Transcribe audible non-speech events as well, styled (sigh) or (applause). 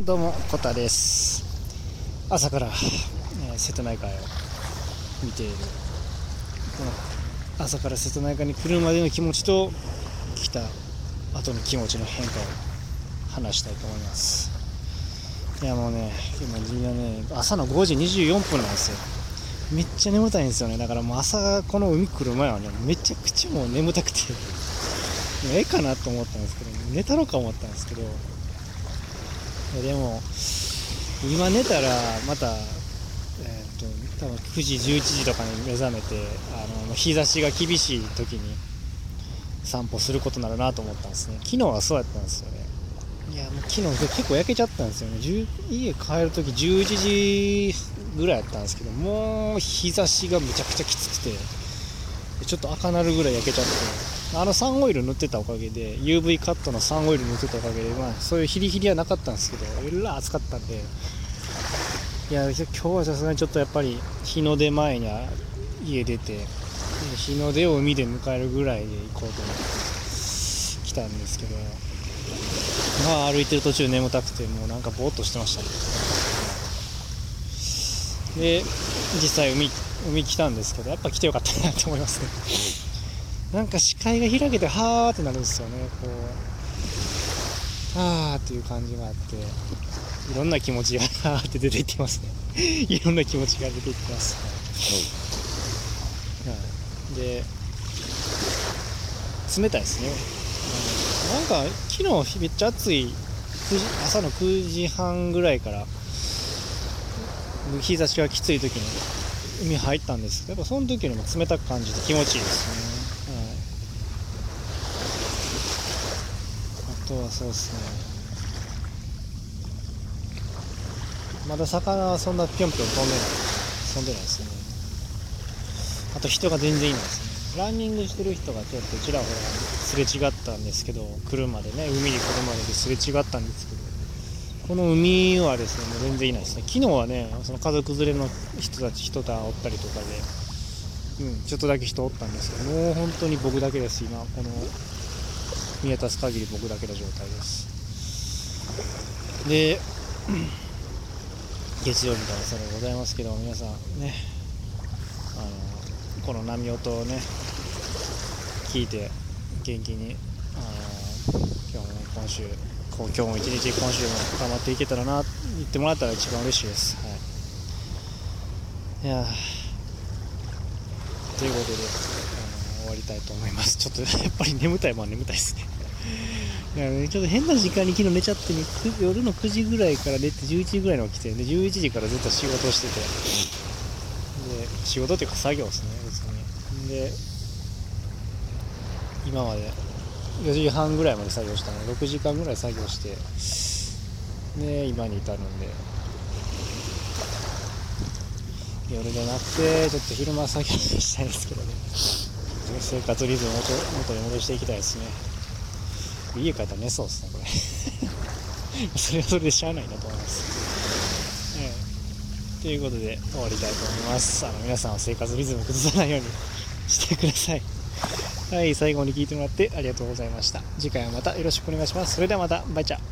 どうもコタです。朝から、えー瀬戸内海を見ている。この朝から瀬戸内海に来るまでの気持ちと来た後の気持ちの変化を話したいと思います。いやもうね今今ね朝の5時24分なんですよ。めっちゃ眠たいんですよね。だからもう朝この海来る前はねめちゃくちゃもう眠たくて。ええかなと思ったんですけど寝たろか思ったんですけどでも今寝たらまた、えー、と多分9時11時とかに目覚めてあの日差しが厳しい時に散歩することになるなと思ったんですね。昨日はそうやったんですよね。いやもう昨日結構焼けちゃったんですよね。家帰る時11時ぐらいやったんですけどもう日差しがめちゃくちゃきつくてちょっと赤なるぐらい焼けちゃって。あのサンオイル塗ってたおかげで UV カットのサンオイル塗ってたおかげで、まあ、そういうヒリヒリはなかったんですけどえら暑かったんで。いや今日はさすがにちょっとやっぱり日の出前には家出て日の出を海で迎えるぐらいで行こうと思って来たんですけど。まあ歩いてる途中眠たくてもうなんかぼーっとしてましたね。で実際海海来たんですけどやっぱ来てよかったなと思いますね。なんか視界が開けてはーってなるんですよね。こうあーっていう感じがあっていろんな気持ちがはーって出ていってますね。(laughs) いろんな気持ちが出ていってます、はい、で冷たいですね、うんなんか昨日めっちゃ暑い9時朝の9時半ぐらいから日差しがきつい時に海入ったんですけどやっぱその時よりも冷たく感じて気持ちいいですね、はい、あとはそうですね。まだ魚はそんなぴょんぴょん飛んでない。飛んでないですね。あと人が全然いないですね。ランニングしてる人がちょっとちらほらすれ違ったんですけど車でね海に来るまでですれ違ったんですけどこの海はですねもう全然いないですね。昨日はねその家族連れの人たち人がおったりとかで、うん、ちょっとだけ人おったんですけどもう本当に僕だけです今この見渡す限り僕だけの状態です。で (clears throat) 月曜日からそれございますけど皆さんねあのこの波音をね聞いて元気にあの今日も今週今日も一日今週も頑張っていけたらな言ってもらったら一番嬉しいです、はい、いやということであの終わりたいと思います。ちょっとやっぱり眠たいもん眠たいですね。いやねちょっと変な時間に昨日寝ちゃって、ね、夜の9時ぐらいから寝て11時ぐらいに起きてで11時からずっと仕事してて。で仕事っていうか作業ですね別に。で今まで4時半ぐらいまで作業したので6時間ぐらい作業してで今に至るんで。夜じゃなくてちょっと昼間作業したいんですけどね。生活リズムを元に戻していきたいですね。家帰ったら寝そうですねこれ。(laughs) それはそれでしゃあないなと思います、ええ。ということで終わりたいと思います。あの皆さんは生活リズム崩さないようにしてください。はい最後に聞いてもらってありがとうございました。次回はまたよろしくお願いします。それではまた。バイチャー。